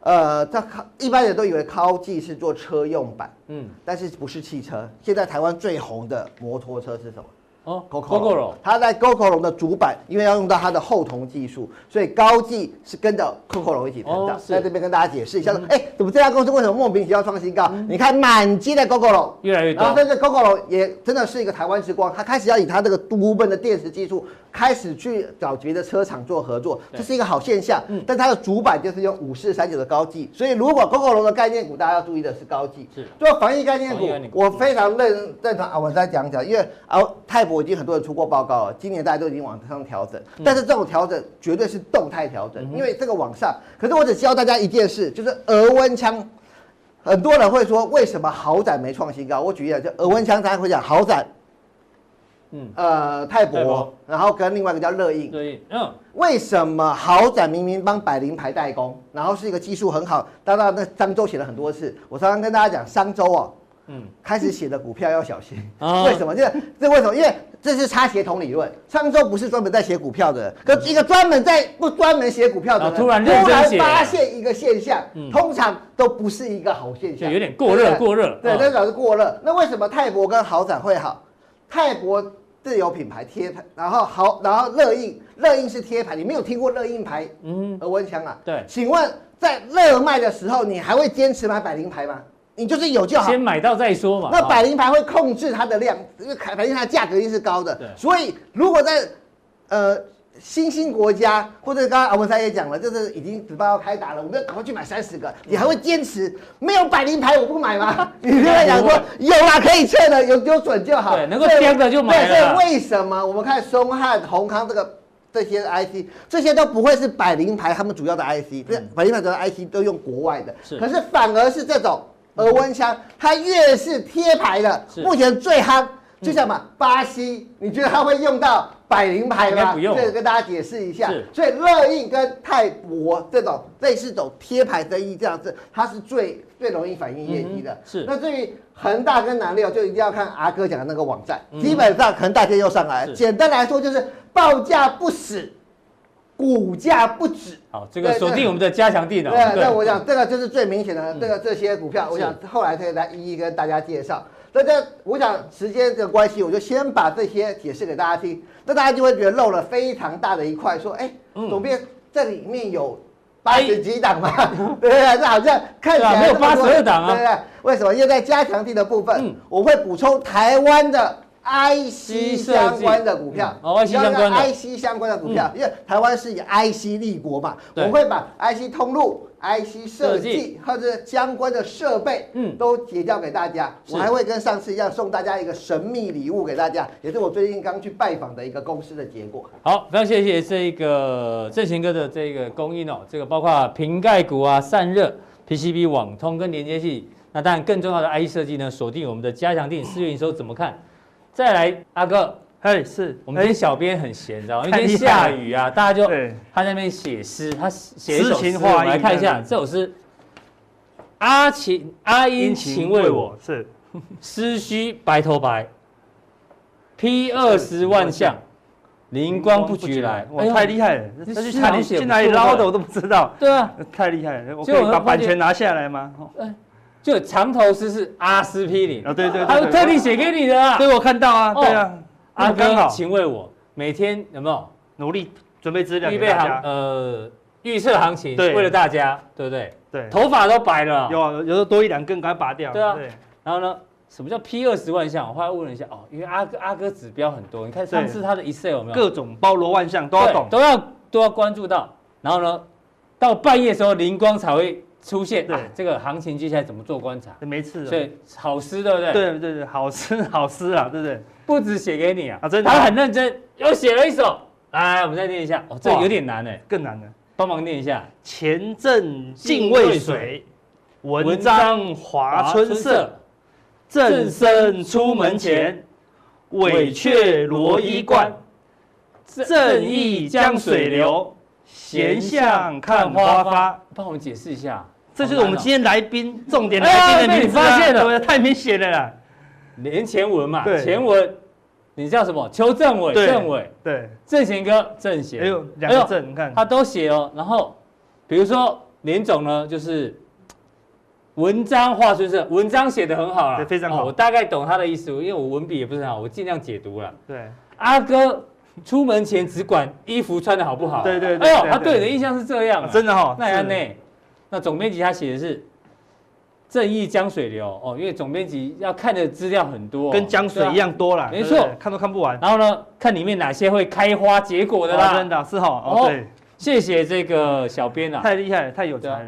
呃，它一般人都以为高技是做车用版，嗯，但是不是汽车。现在台湾最红的摩托车是什么？哦，Gogoro，它在 Gogoro 的主板，因为要用到它的后同技术，所以高技是跟着 Gogoro 一起成长。在这边跟大家解释一下，哎，怎么这家公司为什么莫名其妙创新高？你看满街的 Gogoro，越来越多，然后甚至 Gogoro 也真的是一个台湾之光，它开始要以它这个独门的电池技术，开始去找别的车厂做合作，这是一个好现象。但它的主板就是用五四三九的高技，所以如果 Gogoro 的概念股，大家要注意的是高技。是做防疫概念股，我非常认认同啊，我再讲讲，因为啊太。我已经很多人出过报告了，今年大家都已经往上调整，但是这种调整绝对是动态调整，因为这个往上。可是我只教大家一件事，就是额温枪。很多人会说，为什么豪宅没创新高？我举例，就额温枪，大家会讲豪宅，嗯，呃，泰博，然后跟另外一个叫乐印，乐印，嗯，为什么豪宅明明帮百灵牌代工，然后是一个技术很好，当然那商周写了很多次，我常常跟大家讲，商周哦。嗯，开始写的股票要小心，为什么？这这为什么？因为这是差协同理论。上周不是专门在写股票的人，可一个专门在不专门写股票的人，突然突然发现一个现象，通常都不是一个好现象，有点过热过热。对，那表示过热。那为什么泰博跟豪展会好？泰博自有品牌贴牌，然后豪，然后热印，热印是贴牌，你没有听过热印牌？嗯，额温枪啊？对，请问在热卖的时候，你还会坚持买百灵牌吗？你就是有就好，先买到再说嘛。那百灵牌会控制它的量，因为百灵牌价格一定是高的。对。所以如果在呃新兴国家，或者刚刚阿文三也讲了，就是已经指标要开打了，我们要赶快去买三十个，你还会坚持没有百灵牌我不买吗？你现在讲说有啦，可以测的，有有准就好。对，能够贴的就买了。对，所以为什么我们看松汉、宏康这个这些 IC，这些都不会是百灵牌他们主要的 IC，这百灵牌主要的 IC 都用国外的。是。可是反而是这种。额温枪，它越是贴牌的，目前最夯，就像嘛，巴西，你觉得它会用到百灵牌吗？不用，这个跟大家解释一下。所以乐印跟泰博这种类似走贴牌生意这样子，它是最最容易反映业绩的。是。那至于恒大跟南六，就一定要看阿哥讲的那个网站，基本上恒大天又上来。简单来说就是报价不死，股价不止。好，这个锁定我们的加强錠。对，那我想这个就是最明显的，这个这些股票，我想后来可以来一一跟大家介绍。那这我想时间的关系，我就先把这些解释给大家听。那大家就会觉得漏了非常大的一块，说，哎，总编这里面有八十几档嘛？对不对？这好像看起来没有八十二档啊？对不对？为什么？因为在加强地的部分，我会补充台湾的。IC 相关的股票，哦，IC 相关的。IC 相关的股票，因为台湾是以 IC 立国嘛，我会把 IC 通路、IC 设计。或者相关的设备，嗯，都结交给大家。我还会跟上次一样送大家一个神秘礼物给大家，也是我最近刚去拜访的一个公司的结果。好，非常谢谢这个正贤哥的这个供应哦，这个包括瓶盖股啊、散热、PCB 网通跟连接器，那当然更重要的 IC 设计呢，锁定我们的加强定四月营收怎么看？再来，阿哥，嘿，是我们今天小编很闲，你知道吗？因为今天下雨啊，大家就他在那边写诗，他写一首诗，我们来看一下这首诗。阿琴阿英情为我，是诗须白头白，披二十万象，灵光不觉来。哇，太厉害了！这是哪里写？去哪里捞的？我都不知道。对啊，太厉害了！我可以把版权拿下来吗？就长头诗是阿司匹林。啊，对对，他特地写给你的啊，对我看到啊，对啊，阿哥，请为我每天有没有努力准备资料，预备行呃预测行情，为了大家，对不对？对，头发都白了，有有时候多一两根，赶快拔掉。对啊，然后呢，什么叫 P 二十万项？我后来问了一下哦，因为阿哥阿哥指标很多，你看上次他的 Excel 有没有？各种包罗万象都要懂，都要都要关注到。然后呢，到半夜的时候灵光才会。出现对、啊、这个行情接下来怎么做观察？没次，所以好诗对不对？对对对，好诗好诗啊，对不对？不止写给你啊，啊真的，他很认真，又写了一首。来，我们再念一下。哦，这有点难哎，更难了，帮忙念一下。前阵近未水，文章华春色。正身出门前，委却罗衣冠。正义江水流，闲向看花发。帮我们解释一下。这就是我们今天来宾重点来宾的名字，发现了，太明显了啦！连前文嘛，前文，你叫什么？邱正伟，正伟，对，正贤哥，正贤，哎呦，两个正，你看他都写哦。然后，比如说连总呢，就是文章画出是，文章写的很好了，非常好。我大概懂他的意思，因为我文笔也不是很好，我尽量解读了。对，阿哥出门前只管衣服穿的好不好？对对对，哎呦，他对你的印象是这样，真的哈，那安呢？那总编辑他写的是正义江水流哦，因为总编辑要看的资料很多，跟江水一样多啦，没错，看都看不完。然后呢，看里面哪些会开花结果的啦，真的是哈。哦，对，谢谢这个小编啊，太厉害了，太有才了，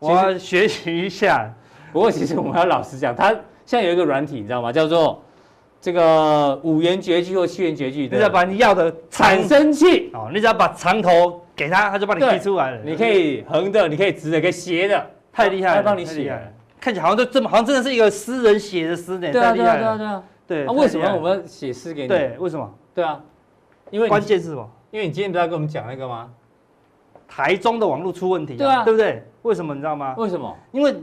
我要学习一下。不过其实我们要老实讲，他现在有一个软体，你知道吗？叫做这个五言绝句或七言绝句，你只要把你要的产生器哦，你只要把长头。给他，他就帮你踢出来了。你可以横的，你可以直的，可以斜的，太厉害了。他帮你写，看起来好像就这么，好像真的是一个诗人写的诗呢。对啊，对啊，对啊，对啊。对，那为什么我们要写诗给你？对，为什么？对啊，因为关键是什么？因为你今天不是要跟我们讲那个吗？台中的网络出问题，对啊，对不对？为什么你知道吗？为什么？因为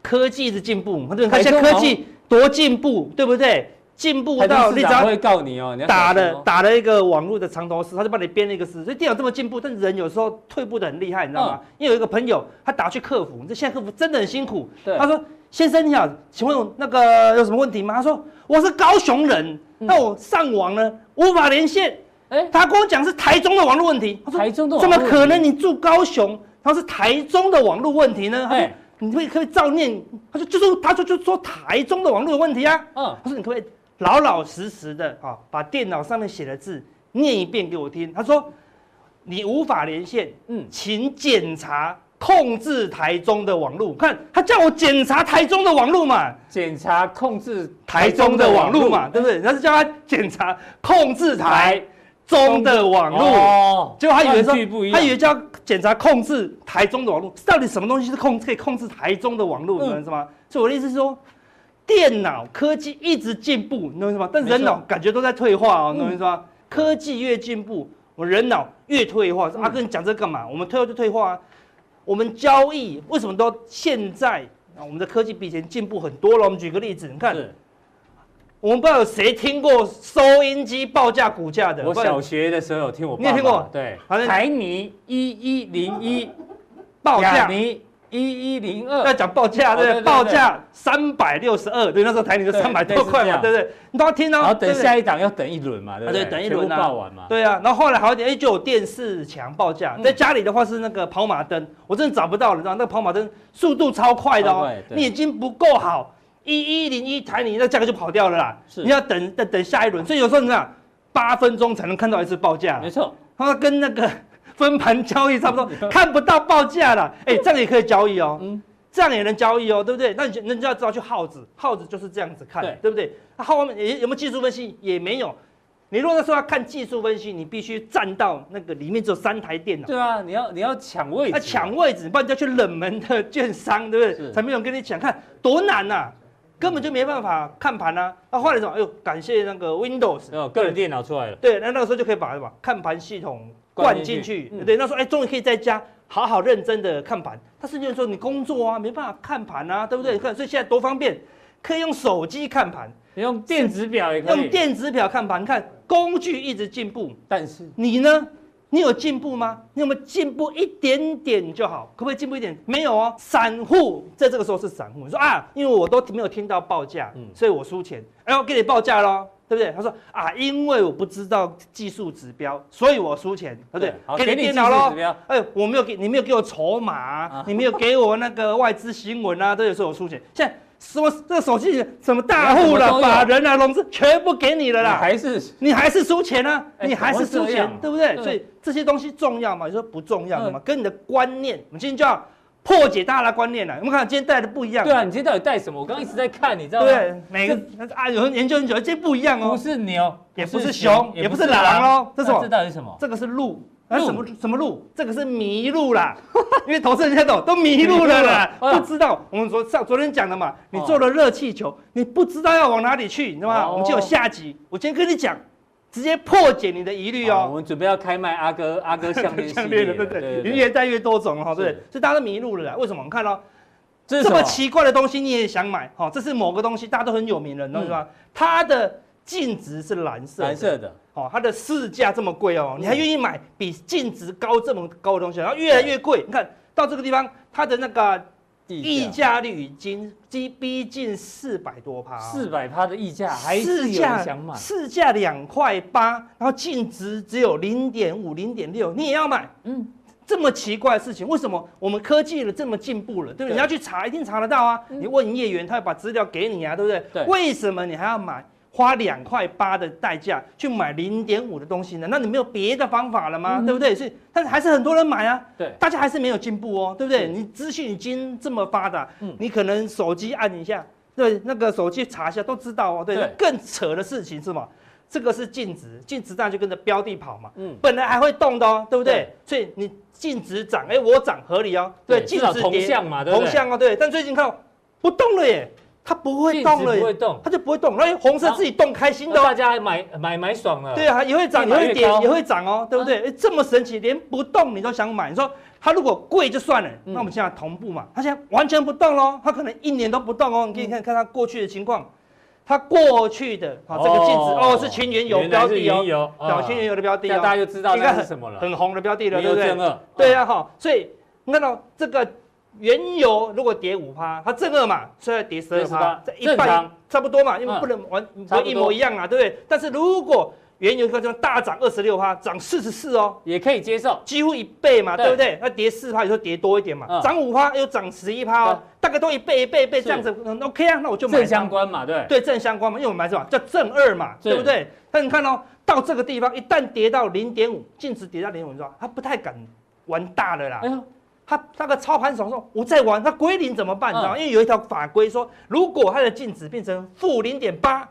科技的进步，他看现在科技多进步，对不对？进步到你只要会告你哦，打了打了一个网络的长头诗，他就帮你编了一个诗。所以电脑这么进步，但是人有时候退步的很厉害，你知道吗？因为有一个朋友他打去客服，这现在客服真的很辛苦。他说：“先生你好，请问那个有什么问题吗？”他说：“我是高雄人，那我上网呢无法连线。”哎，他跟我讲是台中的网络问题。他说：“台中的怎么可能？你住高雄，他是台中的网络问题呢？”他说：“你会可以照念？”他说：“就说他说就说台中的网络有问题啊。”嗯，他说：“你可不可以？”老老实实的啊，把电脑上面写的字念一遍给我听。他说：“你无法连线，嗯，请检查控制台中的网络。看他叫我检查台中的网络嘛，检查控制台中的网络嘛，对不对？他是叫他检查控制台中的网络。哦，结果他以为说，他以为叫检查控制台中的网络，到底什么东西是控可以控制台中的网络？你知道吗？所以我的意思是说。电脑科技一直进步，你懂我意思吗？但人脑感觉都在退化哦，你懂我意思吗？科技越进步，我人脑越退化。阿哥，你讲这干嘛？我们退化就退化啊。我们交易为什么都现在啊？我们的科技比以前进步很多了。我们举个例子，你看，我们不知道有谁听过收音机报价股价的？我小学的时候有听我爸爸。你有听过？对，台泥一一零一 报价。一一零二，要讲报价对不对？报价三百六十二，对，那时候台里就三百多块嘛，对不对？你都要听哦。然后等下一档要等一轮嘛，对不对？等一轮报完嘛。对啊，然后后来好一点，哎，就有电视墙报价。在家里的话是那个跑马灯，我真的找不到了，你知道那个跑马灯速度超快的哦，你眼睛不够好，一一零一台你那价格就跑掉了啦。你要等等等下一轮，所以有时候你看八分钟才能看到一次报价。没错，他说跟那个分盘交易差不多，看不到报价了。哎，这样也可以交易哦。嗯。这样也能交易哦，对不对？那你人家要知道去耗子，耗子就是这样子看，对，对不对？那后面也有没有技术分析？也没有。你如果说要看技术分析，你必须站到那个里面只有三台电脑。对啊，你要你要抢位置，那抢位置，不然就要去冷门的券商，对不对？才没有人跟你抢，看多难呐、啊，根本就没办法看盘啊。那后来什么？哎呦，感谢那个 Windows，哦，个人电脑出来了。对，那那个时候就可以把什么看盘系统灌进去，对？那时候哎，终于可以在家。好好认真的看盘，他甚至说你工作啊没办法看盘啊，对不对？看，所以现在多方便，可以用手机看盘，你用电子表也可以，用电子表看盘。看工具一直进步，但是你呢？你有进步吗？你有没有进步一点点就好？可不可以进步一点？没有哦。散户在这个时候是散户，你说啊，因为我都没有听到报价，嗯，所以我输钱。哎，我给你报价喽。对不对？他说啊，因为我不知道技术指标，所以我输钱，对不对？好，给你电脑喽。哎，我没有给你，没有给我筹码、啊，你没有给我那个外资新闻啊，这也是我输钱。现在什么这个手机什么大户了、法人啊、融资全部给你了啦，还是你还是输钱啊？你还是输钱，对不对？所以这些东西重要吗？你说不重要的吗？跟你的观念，我们今天就要。破解大家的观念了，我们看今天带的不一样。对啊，你今天到底带什么？我刚刚一直在看，你知道吗？对，每个啊，有人研究很久，今天不一样哦。不是牛，也不是熊，也不是狼哦。这是什么？这到底是什么？这个是鹿。那什么什么路？这个是迷路啦。因为投资人现在都都迷路了啦，不知道。我们昨上昨天讲的嘛，你做了热气球，你不知道要往哪里去，你知道吗？我们就有下集。我今天跟你讲。直接破解你的疑虑哦！我们准备要开卖阿哥阿哥项链项链了，对不对？越带越多种哈，对不对？所以大家都迷路了啦。为什么？我们看到这么奇怪的东西你也想买？哈，这是某个东西，大家都很有名的，你知道吗？它的净值是蓝色，蓝色的。哦，它的市价这么贵哦，你还愿意买比净值高这么高的东西？然后越来越贵。你看到这个地方，它的那个。溢价率已经逼逼近四百多趴，四百趴的溢价还是有人想买，市价两块八，然后净值只有零点五、零点六，你也要买？嗯，这么奇怪的事情，为什么我们科技了这么进步了，对不对？对，你要去查，一定查得到啊！嗯、你问业员，他会把资料给你啊，对不对？对，为什么你还要买？花两块八的代价去买零点五的东西呢？那你没有别的方法了吗？嗯、对不对？所以，但是还是很多人买啊。对，大家还是没有进步哦，对不对？你资讯已经这么发达，嗯，你可能手机按一下，对，那个手机查一下都知道哦。对，对更扯的事情是吗？这个是净值，净值当然就跟着标的跑嘛。嗯，本来还会动的哦，对不对？对，所以你净值涨，哎，我涨合理哦。对，净值同向嘛，对不对？同向哦，对。但最近看不动了耶。它不会动了，不会动它就不会动。那红色自己动，开心的，大家买买买爽了。对啊，也会涨，也会跌，也会涨哦，对不对？这么神奇，连不动你都想买。你说它如果贵就算了，那我们现在同步嘛，它现在完全不动喽，它可能一年都不动哦。你可以看看它过去的情况，它过去的啊这个净值哦是清原油标的哦，小清原油的标的哦，大家就知道那是什么了，很红的标的了，对不对？对啊哈，所以你看到这个。原油如果跌五趴，它正二嘛，所以跌十二趴，这一半差不多嘛，因为不能完不一模一样啊，对。不对？但是如果原油这样大涨二十六趴，涨四十四哦，也可以接受，几乎一倍嘛，对。不对？那跌四趴，有时候跌多一点嘛，涨五趴又涨十一趴哦，大概都一倍一倍一倍这样子，OK 啊，那我就买。正相关嘛，对。对，正相关嘛，因为我们买什么？叫正二嘛，对不对？但你看哦，到这个地方一旦跌到零点五，净值跌到零点五，你知道它不太敢玩大了啦。他那个操盘手说：“我在玩，那归零怎么办？你知道吗？因为有一条法规说，如果他的净值变成负零点八，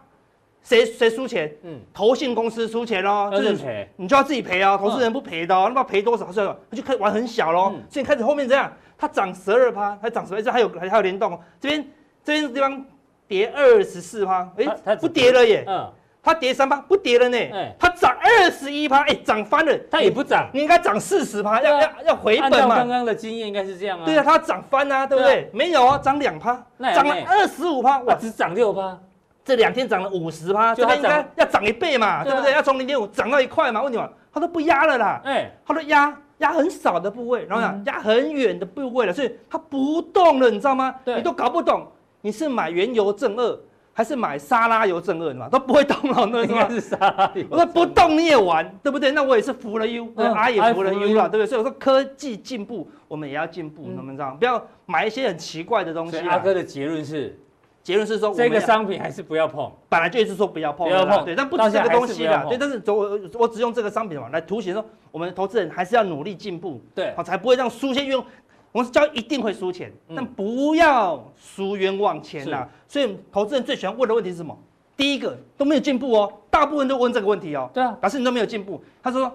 谁谁输钱？嗯，投信公司输钱喽，就是赔，你就要自己赔哦。投资人不赔的哦，那么赔多少？算了，他就开始玩很小喽。所以开始后面这样，它涨十二趴，它涨十二，这还有还有联动哦。这边这边地方跌二十四趴，哎，它不跌了耶。嗯。”它跌三趴，不跌了呢。它涨二十一趴，哎，涨翻了。它也不涨，你应该涨四十趴，要要要回本嘛。刚刚的经验，应该是这样啊。对啊，它涨翻啊，对不对？没有啊，涨两趴，涨了二十五趴，哇，只涨六趴。这两天涨了五十趴，就它应该要涨一倍嘛，对不对？要从零点五涨到一块嘛？问题嘛，它都不压了啦，哎，它都压压很少的部位，然后讲压很远的部位了，所以它不动了，你知道吗？你都搞不懂，你是买原油正二。还是买沙拉油正二嘛，都不会动了，那应该是沙拉油。我说不动你也玩，对不对？那我也是服了 U，阿也服了 U 了，对不对？所以我说科技进步，我们也要进步，能不能？不要买一些很奇怪的东西。阿哥的结论是，结论是说这个商品还是不要碰。本来就一直说不要碰，不要碰，对，但不止这个东西啦，对，但是我我只用这个商品嘛来凸显说，我们投资人还是要努力进步，对，好才不会让输先用。我们交易一定会输钱，但不要输冤枉钱呐。所以投资人最喜欢问的问题是什么？第一个都没有进步哦，大部分都问这个问题哦。对啊，表示你都没有进步。他说：“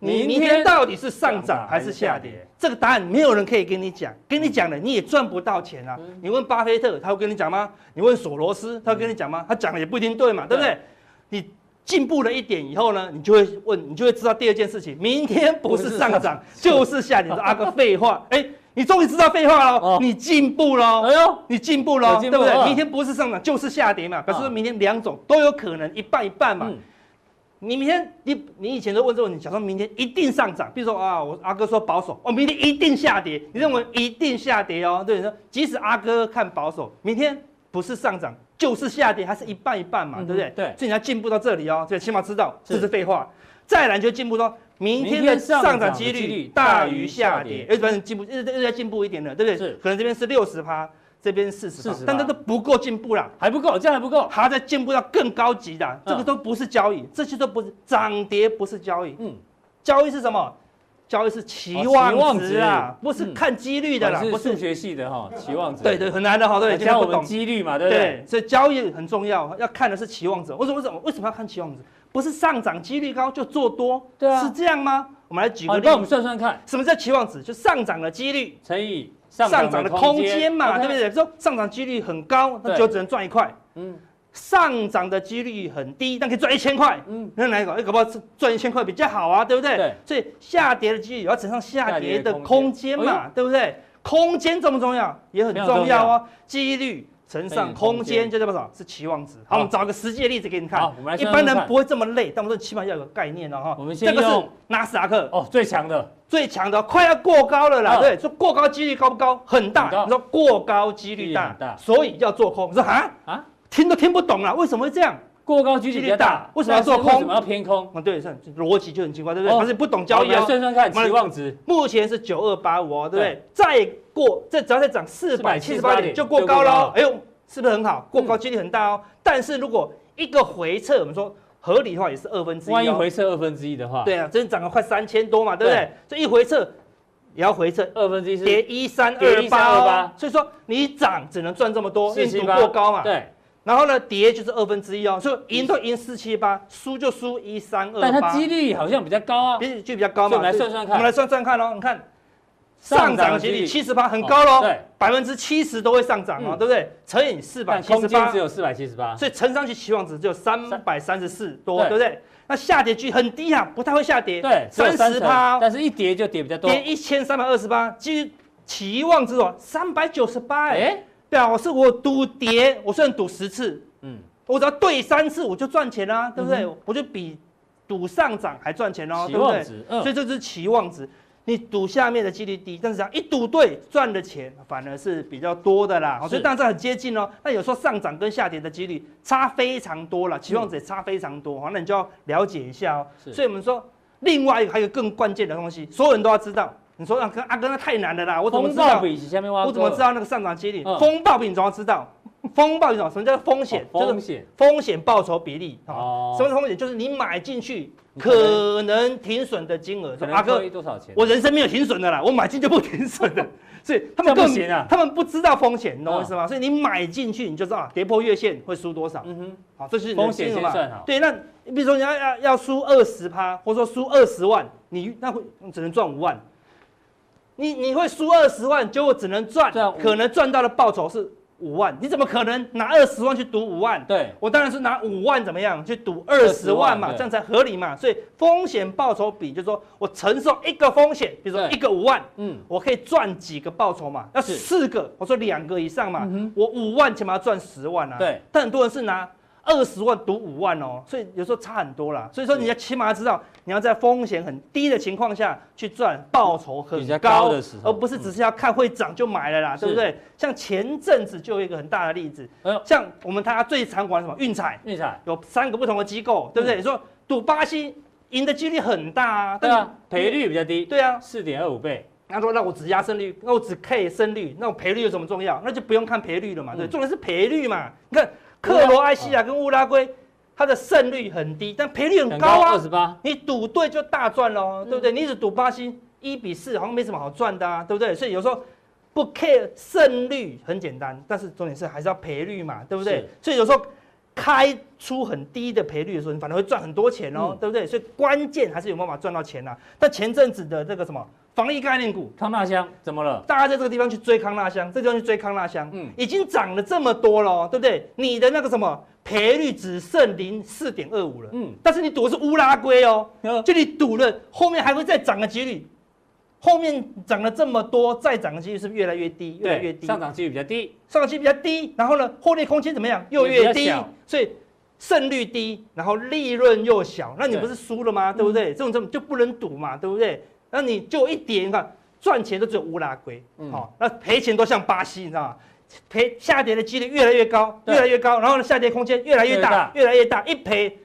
你明天到底是上涨还是下跌？”这个答案没有人可以跟你讲，跟你讲了你也赚不到钱啊。你问巴菲特，他会跟你讲吗？你问索罗斯，他会跟你讲吗？他讲的也不一定对嘛，对不对？你进步了一点以后呢，你就会问，你就会知道第二件事情：明天不是上涨就是下跌。说阿哥废话，哎。你终于知道废话了，哦、你进步了，哎呦，你进步了，对不对？明天不是上涨就是下跌嘛，表示说明天两种都有可能，一半一半嘛。嗯、你明天你你以前都问这个问题，想说明天一定上涨，比如说啊，我阿哥说保守，哦，明天一定下跌，你认为一定下跌哦？对，说即使阿哥看保守，明天不是上涨就是下跌，还是一半一半嘛，嗯、对不对？对，所以你要进步到这里哦，所以起码知道这是废话。再来就进步说。明天的上涨几率大于下跌，哎，反正进步，又又在进步一点了，对不对？是，可能这边是六十趴，这边四十趴，但这都不够进步了，还不够，这样还不够，还在进步到更高级的，这个都不是交易，这些都不是涨跌，不是交易，嗯，交易是什么？交易是期望值啊，不是看几率的啦，不是数学系的哈，期望值，对对，很难的哈，对，教我们几率嘛，对不对？所以交易很重要，要看的是期望值。为什么？为什么？为什么要看期望值？不是上涨几率高就做多，对啊，是这样吗？我们来举个例子，帮我们算算看，什么叫期望值？就上涨的几率乘以上涨的空间嘛，对不对？说上涨几率很高，那就只能赚一块。嗯，上涨的几率很低，但可以赚一千块。嗯，那哪一个？哎，搞不好赚一千块比较好啊，对不对？对。所以下跌的几率要乘上下跌的空间嘛，对不对？空间重不重要？也很重要哦，几率。乘上空间就叫多少？是期望值。好，我们找个实际的例子给你看。好，我们来。一般人不会这么累，但我们说起码要有个概念了哈。我们先用。这个是纳斯达克哦，最强的，最强的，快要过高了啦。对，说过高几率高不高？很大。你说过高几率大，所以要做空。你说啊啊，听都听不懂了，为什么会这样？过高几率大，为什么要做空？为什么要偏空？啊，对，是逻辑就很奇怪，对不对？可是不懂交易啊。算算看，期望值目前是九二八五哦，对不对？再过这只要再涨四百七十八点就过高了，哎呦，是不是很好？过高几率很大哦。但是如果一个回撤，我们说合理的话也是二分之一。万一回撤二分之一的话，对啊，真涨了快三千多嘛，对不对？这一回撤也要回撤二分之一，跌一三二八，所以说你涨只能赚这么多，因为赌过高嘛。对。然后呢，跌就是二分之一哦，所以赢都赢四七八，输就输一三二八。但它几率好像比较高啊，比就比较高嘛。我们来算算看，我们来算算看哦，你看上涨的几率七十八，很高喽，对，百分之七十都会上涨哦，对不对？乘以四百七十八，只有四百七十八，所以乘上去期望值只有三百三十四多，对。不对？那下跌率很低啊，不太会下跌，对，三十趴，但是一跌就跌比较多，跌一千三百二十八，基期望值哦，三百九十八，哎。表示我赌跌，我虽然赌十次，嗯，我只要对三次我就赚钱啦，对不对？我就比赌上涨还赚钱哦，对不对？所以这是期望值，你赌下面的几率低，但是这样一赌对赚的钱反而是比较多的啦。所以当然很接近哦。那有时候上涨跟下跌的几率差非常多了，期望值也差非常多，那你就要了解一下哦。所以我们说，另外还有更关键的东西，所有人都要知道。你说阿哥阿哥那太难了啦，我怎么知道？我怎么知道那个上涨几率？风暴比你总要知道，风暴是什么？什么叫风险？风险风险报酬比例啊。什么是风险？就是你买进去可能停损的金额。阿哥多少钱？我人生没有停损的啦，我买进就不停损的。所以他们更他们不知道风险，你懂我意思吗？所以你买进去你就知道跌破月线会输多少。嗯哼，好，这是风险先算好。对，那比如说你要要要输二十趴，或者说输二十万，你那会只能赚五万。你你会输二十万，结果只能赚，可能赚到的报酬是五万，你怎么可能拿二十万去赌五万？对，我当然是拿五万怎么样去赌二十万嘛，这样才合理嘛。所以风险报酬比就是说我承受一个风险，比如说一个五万，嗯，我可以赚几个报酬嘛？要四个，我说两个以上嘛，我五万起码要赚十万啊。对，但很多人是拿。二十万赌五万哦，所以有时候差很多啦。所以说你要起码要知道，你要在风险很低的情况下去赚报酬很高的时候，而不是只是要看会涨就买了啦，对不对？像前阵子就有一个很大的例子，像我们大家最常玩什么运彩，运彩有三个不同的机构，对不对？你说赌巴西赢的几率很大啊，对啊，赔率比较低，对啊，四点二五倍。他说那我只压胜率，那我只 K 胜率，那我赔率有什么重要？那就不用看赔率了嘛，对，重点是赔率嘛，你看。克罗埃西亚跟乌拉圭，它的胜率很低，但赔率很高啊，二十八。你赌对就大赚喽，对不对？你只赌巴西一比四，好像没什么好赚的啊，对不对？所以有时候不 care 胜率很简单，但是重点是还是要赔率嘛，对不对？所以有时候开出很低的赔率的时候，你反而会赚很多钱哦，对不对？所以关键还是有办法赚到钱呐。但前阵子的这个什么？防疫概念股，康纳香怎么了？大家在这个地方去追康纳香，这地方去追康纳香，嗯，已经涨了这么多了，对不对？你的那个什么赔率只剩零四点二五了，嗯，但是你赌的是乌拉圭哦，就你赌了后面还会再涨的几率，后面涨了这么多，再涨的几率是不是越来越低？越来越低，上涨几率比较低，上涨几率比较低，然后呢，获利空间怎么样？又越低，所以胜率低，然后利润又小，那你不是输了吗？对不对？这种这种就不能赌嘛，对不对？那你就一点，你看赚钱都只有乌拉圭，好，那赔钱都像巴西，你知道吗？赔下跌的几率越来越高，越来越高，然后呢，下跌空间越来越大，越来越大，一赔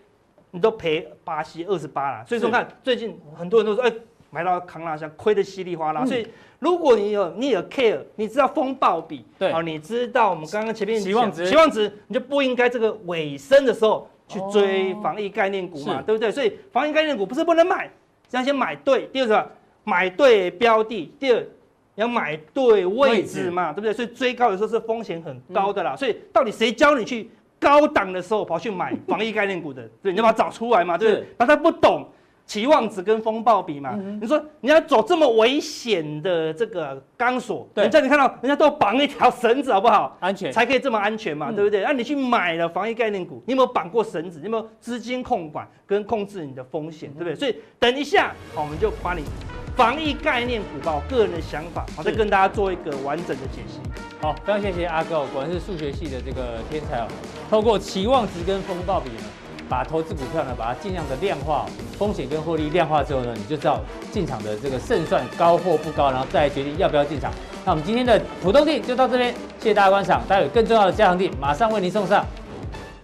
你都赔巴西二十八了。所以说看最近很多人都说，哎，买到康拉香亏的稀里哗啦。所以如果你有你有 care，你知道风暴比，对，好，你知道我们刚刚前面期望值，期望值，你就不应该这个尾声的时候去追防疫概念股嘛，对不对？所以防疫概念股不是不能买。这样先买对，第二个买对标的，第二要买对位置嘛，对不对？所以追高的时候是风险很高的啦。所以到底谁教你去高档的时候跑去买防疫概念股的？对，你要把它找出来嘛，对不对？把他不懂。期望值跟风暴比嘛，嗯、你说你要走这么危险的这个钢索，对，人家你看到人家都绑一条绳子好不好？安全才可以这么安全嘛，嗯、对不对？那、啊、你去买了防疫概念股，你有没有绑过绳子？你有没有资金控管跟控制你的风险，对不对？所以等一下，好，我们就把你防疫概念股吧我个人的想法，好，再跟大家做一个完整的解析。好，非常谢谢阿哥，果然是数学系的这个天才哦。透过期望值跟风暴比呢，把投资股票呢，把它尽量的量化，风险跟获利量化之后呢，你就知道进场的这个胜算高或不高，然后再决定要不要进场。那我们今天的普通地就到这边，谢谢大家观赏，待会更重要的加强地马上为您送上。